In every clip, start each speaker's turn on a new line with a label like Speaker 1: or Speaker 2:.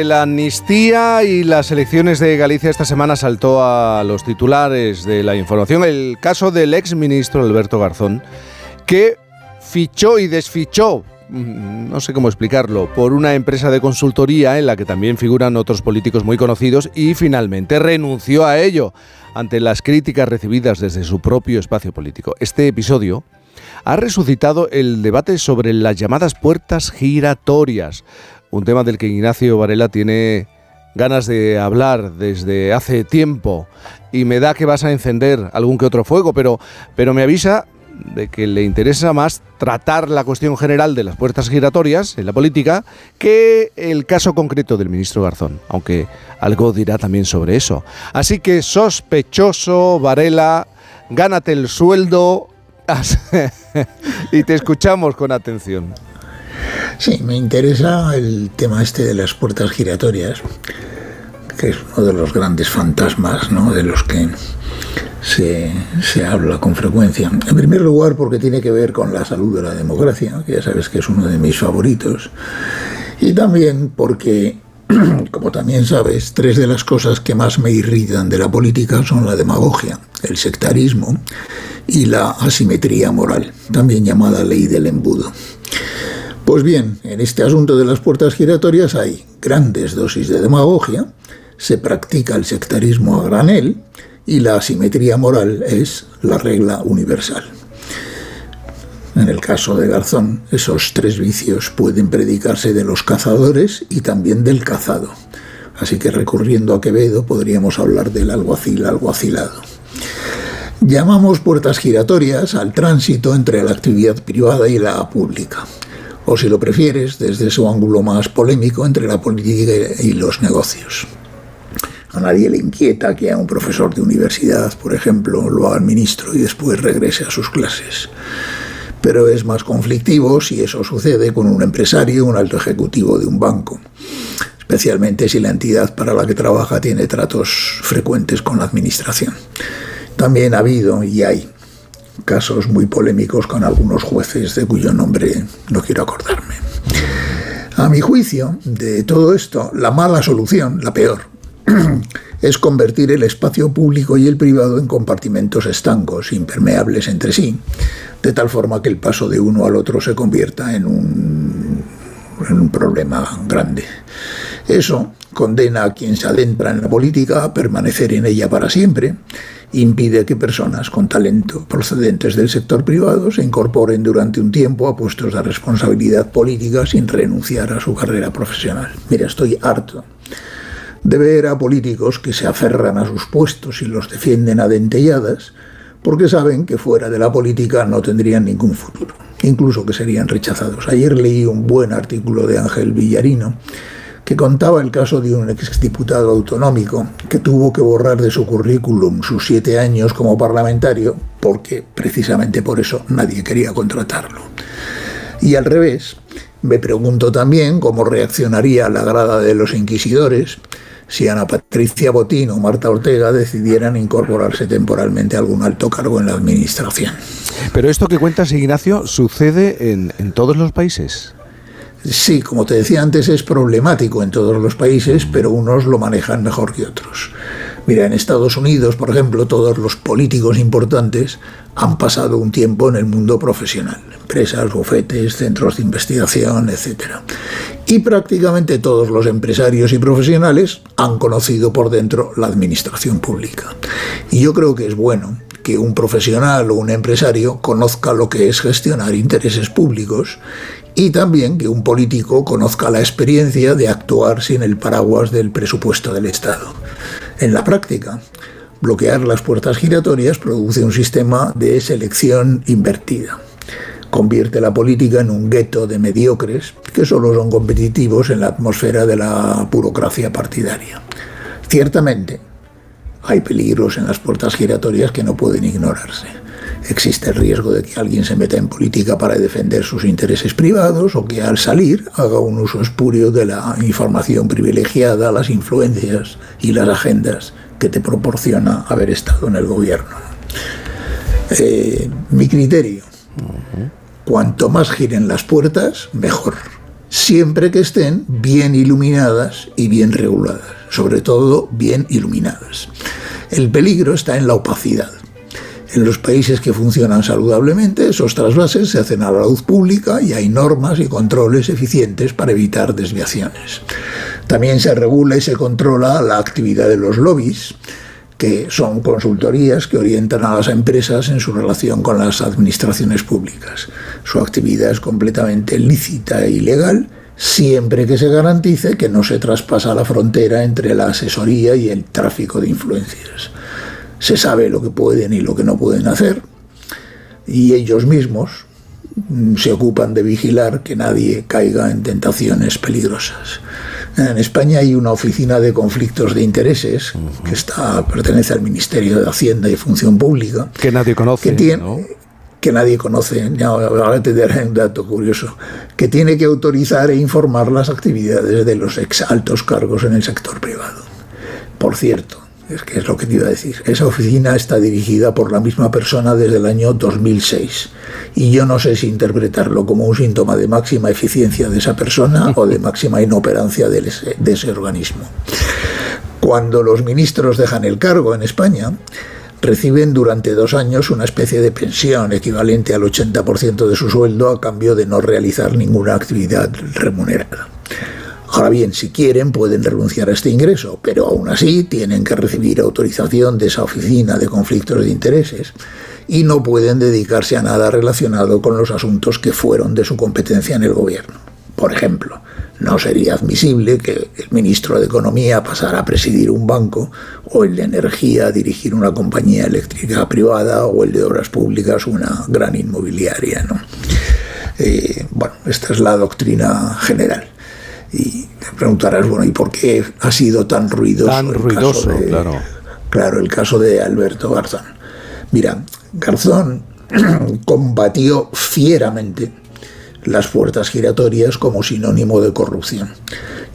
Speaker 1: Entre la amnistía y las elecciones de Galicia esta semana saltó a los titulares de la información el caso del ex ministro Alberto Garzón, que fichó y desfichó, mm, no sé cómo explicarlo, por una empresa de consultoría en la que también figuran otros políticos muy conocidos y finalmente renunció a ello ante las críticas recibidas desde su propio espacio político. Este episodio ha resucitado el debate sobre las llamadas puertas giratorias, un tema del que Ignacio Varela tiene ganas de hablar desde hace tiempo y me da que vas a encender algún que otro fuego, pero, pero me avisa de que le interesa más tratar la cuestión general de las puertas giratorias en la política que el caso concreto del ministro Garzón, aunque algo dirá también sobre eso. Así que sospechoso, Varela, gánate el sueldo y te escuchamos con atención.
Speaker 2: Sí, me interesa el tema este de las puertas giratorias, que es uno de los grandes fantasmas ¿no? de los que se, se, habla con frecuencia. En primer lugar, porque tiene que ver con la salud de la democracia, que ya sabes que es uno de mis favoritos. Y también porque, como también sabes, tres de las cosas que más me irritan de la política son la demagogia, el sectarismo y la asimetría moral, también llamada ley del embudo. Pues bien, en este asunto de las puertas giratorias hay grandes dosis de demagogia, se practica el sectarismo a granel y la asimetría moral es la regla universal. En el caso de Garzón, esos tres vicios pueden predicarse de los cazadores y también del cazado. Así que recurriendo a Quevedo podríamos hablar del alguacil alguacilado. Llamamos puertas giratorias al tránsito entre la actividad privada y la pública o si lo prefieres, desde su ángulo más polémico entre la política y los negocios. A nadie le inquieta que a un profesor de universidad, por ejemplo, lo haga el ministro y después regrese a sus clases. Pero es más conflictivo si eso sucede con un empresario un alto ejecutivo de un banco, especialmente si la entidad para la que trabaja tiene tratos frecuentes con la administración. También ha habido y hay casos muy polémicos con algunos jueces de cuyo nombre no quiero acordarme. A mi juicio, de todo esto, la mala solución, la peor, es convertir el espacio público y el privado en compartimentos estancos, impermeables entre sí, de tal forma que el paso de uno al otro se convierta en un, en un problema grande. Eso condena a quien se adentra en la política a permanecer en ella para siempre impide que personas con talento procedentes del sector privado se incorporen durante un tiempo a puestos de responsabilidad política sin renunciar a su carrera profesional. Mira, estoy harto de ver a políticos que se aferran a sus puestos y los defienden a dentelladas porque saben que fuera de la política no tendrían ningún futuro, incluso que serían rechazados. Ayer leí un buen artículo de Ángel Villarino que contaba el caso de un exdiputado autonómico que tuvo que borrar de su currículum sus siete años como parlamentario porque precisamente por eso nadie quería contratarlo. Y al revés, me pregunto también cómo reaccionaría la grada de los inquisidores si Ana Patricia Botín o Marta Ortega decidieran incorporarse temporalmente a algún alto cargo en la administración.
Speaker 1: Pero esto que cuentas, Ignacio, sucede en, en todos los países.
Speaker 2: Sí, como te decía antes, es problemático en todos los países, pero unos lo manejan mejor que otros. Mira, en Estados Unidos, por ejemplo, todos los políticos importantes han pasado un tiempo en el mundo profesional, empresas, bufetes, centros de investigación, etc. Y prácticamente todos los empresarios y profesionales han conocido por dentro la administración pública. Y yo creo que es bueno que un profesional o un empresario conozca lo que es gestionar intereses públicos y también que un político conozca la experiencia de actuar sin el paraguas del presupuesto del Estado. En la práctica, bloquear las puertas giratorias produce un sistema de selección invertida. Convierte la política en un gueto de mediocres que solo son competitivos en la atmósfera de la burocracia partidaria. Ciertamente, hay peligros en las puertas giratorias que no pueden ignorarse existe el riesgo de que alguien se meta en política para defender sus intereses privados o que al salir haga un uso espurio de la información privilegiada, las influencias y las agendas que te proporciona haber estado en el gobierno. Eh, mi criterio, cuanto más giren las puertas, mejor. siempre que estén bien iluminadas y bien reguladas, sobre todo bien iluminadas. El peligro está en la opacidad. En los países que funcionan saludablemente, esos trasvases se hacen a la luz pública y hay normas y controles eficientes para evitar desviaciones. También se regula y se controla la actividad de los lobbies, que son consultorías que orientan a las empresas en su relación con las administraciones públicas. Su actividad es completamente lícita e ilegal siempre que se garantice que no se traspasa la frontera entre la asesoría y el tráfico de influencias se sabe lo que pueden y lo que no pueden hacer, y ellos mismos mm, se ocupan de vigilar que nadie caiga en tentaciones peligrosas. En España hay una oficina de conflictos de intereses que está pertenece al Ministerio de Hacienda y Función Pública
Speaker 1: que nadie conoce,
Speaker 2: que tiene, que nadie conoce. Ahora te daré un dato curioso que tiene que autorizar e informar las actividades de los ex altos cargos en el sector privado. Por cierto, es que es lo que te iba a decir. Esa oficina está dirigida por la misma persona desde el año 2006. Y yo no sé si interpretarlo como un síntoma de máxima eficiencia de esa persona o de máxima inoperancia de ese, de ese organismo. Cuando los ministros dejan el cargo en España, reciben durante dos años una especie de pensión equivalente al 80% de su sueldo a cambio de no realizar ninguna actividad remunerada. Ahora bien, si quieren pueden renunciar a este ingreso, pero aún así tienen que recibir autorización de esa oficina de conflictos de intereses y no pueden dedicarse a nada relacionado con los asuntos que fueron de su competencia en el gobierno. Por ejemplo, no sería admisible que el ministro de Economía pasara a presidir un banco o el de Energía a dirigir una compañía eléctrica privada o el de Obras Públicas una gran inmobiliaria. ¿no? Eh, bueno, esta es la doctrina general. Y preguntarás, bueno, ¿y por qué ha sido tan ruidoso?
Speaker 1: Tan ruidoso, claro.
Speaker 2: Claro, el caso de Alberto Garzón. Mira, Garzón combatió fieramente las puertas giratorias como sinónimo de corrupción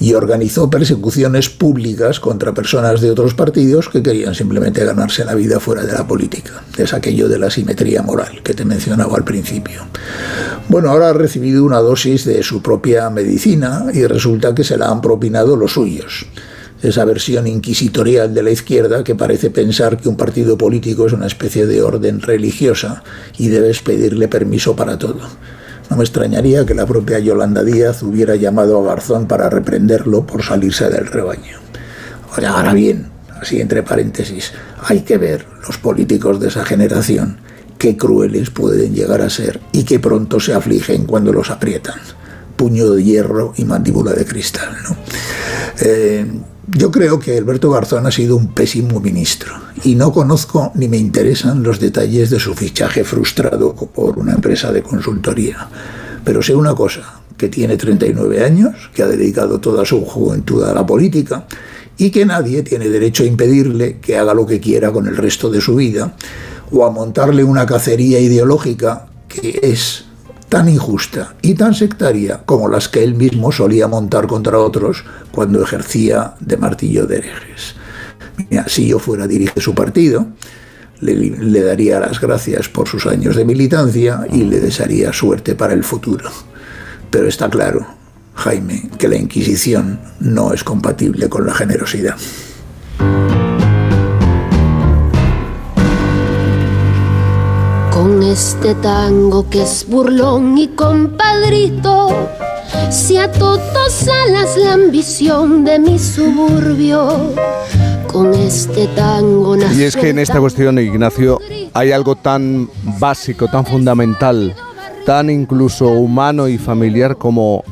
Speaker 2: y organizó persecuciones públicas contra personas de otros partidos que querían simplemente ganarse la vida fuera de la política. Es aquello de la simetría moral que te mencionaba al principio. Bueno, ahora ha recibido una dosis de su propia medicina y resulta que se la han propinado los suyos esa versión inquisitorial de la izquierda que parece pensar que un partido político es una especie de orden religiosa y debes pedirle permiso para todo. No me extrañaría que la propia Yolanda Díaz hubiera llamado a Garzón para reprenderlo por salirse del rebaño. Ahora bien, así entre paréntesis, hay que ver los políticos de esa generación qué crueles pueden llegar a ser y qué pronto se afligen cuando los aprietan. Puño de hierro y mandíbula de cristal. ¿no? Eh, yo creo que Alberto Garzón ha sido un pésimo ministro y no conozco ni me interesan los detalles de su fichaje frustrado por una empresa de consultoría. Pero sé una cosa, que tiene 39 años, que ha dedicado toda su juventud a la política y que nadie tiene derecho a impedirle que haga lo que quiera con el resto de su vida o a montarle una cacería ideológica que es tan injusta y tan sectaria como las que él mismo solía montar contra otros cuando ejercía de martillo de herejes. si yo fuera dirige su partido, le, le, daría las gracias por sus años de militancia y le desearía suerte para el futuro. Pero está claro, Jaime, que la Inquisición no es compatible con la generosidad.
Speaker 3: Este tango que es burlón y compadrito, si a todos alas la ambición de mi suburbio. Con este tango
Speaker 1: Y es que en esta cuestión, Ignacio, hay algo tan básico, tan fundamental, tan incluso humano y familiar como...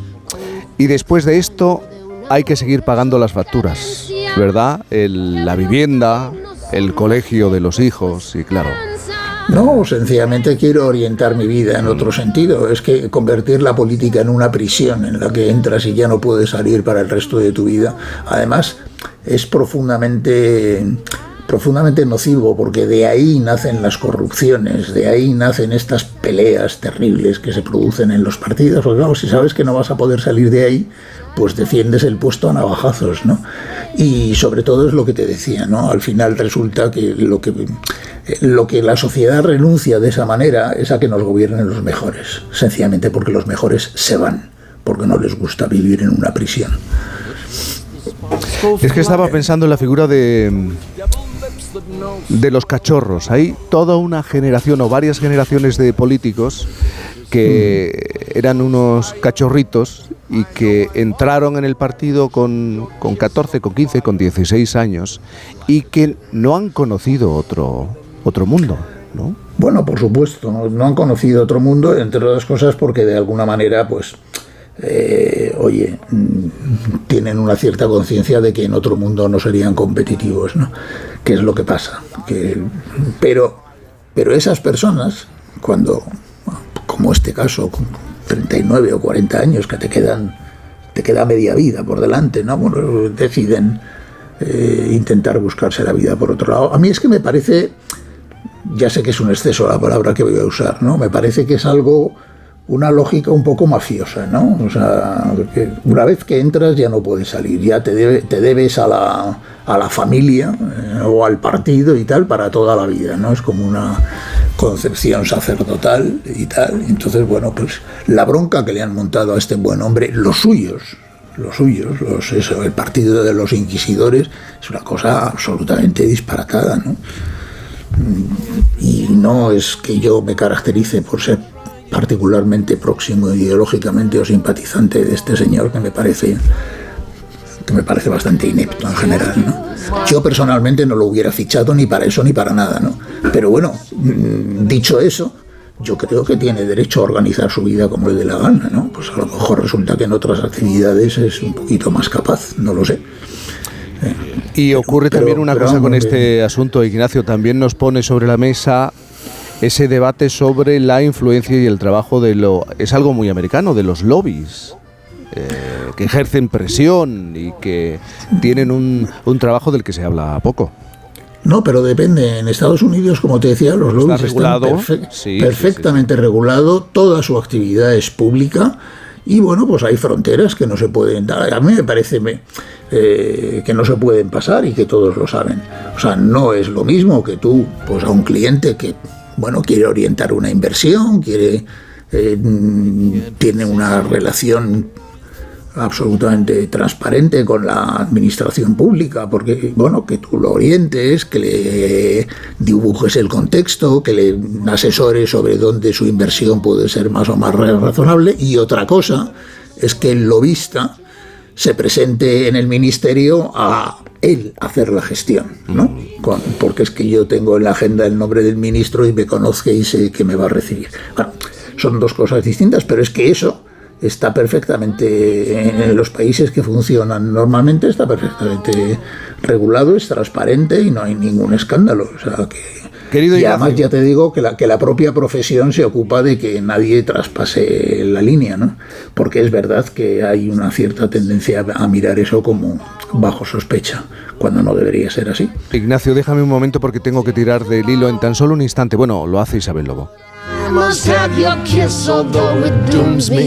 Speaker 1: Y después de esto hay que seguir pagando las facturas, ¿verdad? la vivienda, el colegio de los hijos, y claro.
Speaker 2: No, sencillamente quiero orientar mi vida en otro sentido. Es que convertir la política en una prisión en la que entras y ya no puedes salir para el resto de tu vida, además, es profundamente profundamente nocivo porque de ahí nacen las corrupciones, de ahí nacen estas peleas terribles que se producen en los partidos. Porque claro, si sabes que no vas a poder salir de ahí, pues defiendes el puesto a navajazos, ¿no? Y sobre todo es lo que te decía, ¿no? Al final resulta que lo que lo que la sociedad renuncia de esa manera es a que nos gobiernen los mejores, sencillamente porque los mejores se van porque no les gusta vivir en una prisión.
Speaker 1: Es que estaba pensando en la figura de de los cachorros. Hay toda una generación o varias generaciones de políticos que eran unos cachorritos y que entraron en el partido con, con 14, con 15, con 16 años y que no han conocido otro, otro mundo, ¿no?
Speaker 2: Bueno, por supuesto, no, han conocido otro mundo, entre otras cosas porque de alguna manera, pues, eh, oye, mm, tienen una cierta conciencia de que en otro mundo no serían competitivos, ¿no? ¿Qué es lo que pasa? Que, pero, pero esas personas, cuando, como este caso, con 39 o 40 años que te quedan, te queda media vida por delante, ¿no? Bueno, deciden eh, intentar buscarse la vida por otro lado. A mí es que me parece, ya sé que es un exceso la palabra que voy a usar, ¿no? Me parece que es algo una lógica un poco mafiosa, ¿no? O sea, una vez que entras ya no puedes salir, ya te, te debes a la, a la familia eh, o al partido y tal para toda la vida, ¿no? Es como una concepción sacerdotal y tal. Entonces, bueno, pues la bronca que le han montado a este buen hombre, los suyos, los suyos, el partido de los inquisidores, es una cosa absolutamente disparatada, ¿no? Y no es que yo me caracterice por ser particularmente próximo ideológicamente o simpatizante de este señor que me parece que me parece bastante inepto en general, ¿no? Yo personalmente no lo hubiera fichado ni para eso ni para nada, ¿no? Pero bueno, mm, dicho eso, yo creo que tiene derecho a organizar su vida como le dé la gana, ¿no? Pues a lo mejor resulta que en otras actividades es un poquito más capaz, no lo sé.
Speaker 1: Y ocurre también una cosa con este asunto, Ignacio, también nos pone sobre la mesa ese debate sobre la influencia y el trabajo de lo... Es algo muy americano, de los lobbies. Eh, que ejercen presión y que tienen un, un, trabajo del que se habla poco.
Speaker 2: No, pero depende. En Estados Unidos, como te decía, los lobbies regulado, están perfectamente regulado, toda su actividad es pública y bueno, pues hay fronteras que no se pueden dar. A mí me parece eh, que no se pueden pasar y que todos lo saben. O sea, no es lo mismo que tú, pues a un cliente que bueno, quiere orientar una inversión, quiere, eh, tiene una relación absolutamente transparente con la administración pública, porque, bueno, que tú lo orientes, que le dibujes el contexto, que le asesores sobre dónde su inversión puede ser más o más razonable, y otra cosa es que el lobista se presente en el ministerio a él hacer la gestión, ¿no? porque es que yo tengo en la agenda el nombre del ministro y me conozca y sé que me va a recibir. Bueno, son dos cosas distintas, pero es que eso está perfectamente en los países que funcionan normalmente está perfectamente regulado, es transparente y no hay ningún escándalo. O sea que y además ya te digo que la, que la propia profesión se ocupa de que nadie traspase la línea, ¿no? Porque es verdad que hay una cierta tendencia a mirar eso como bajo sospecha, cuando no debería ser así.
Speaker 1: Ignacio, déjame un momento porque tengo que tirar del hilo en tan solo un instante. Bueno, lo hace Isabel Lobo.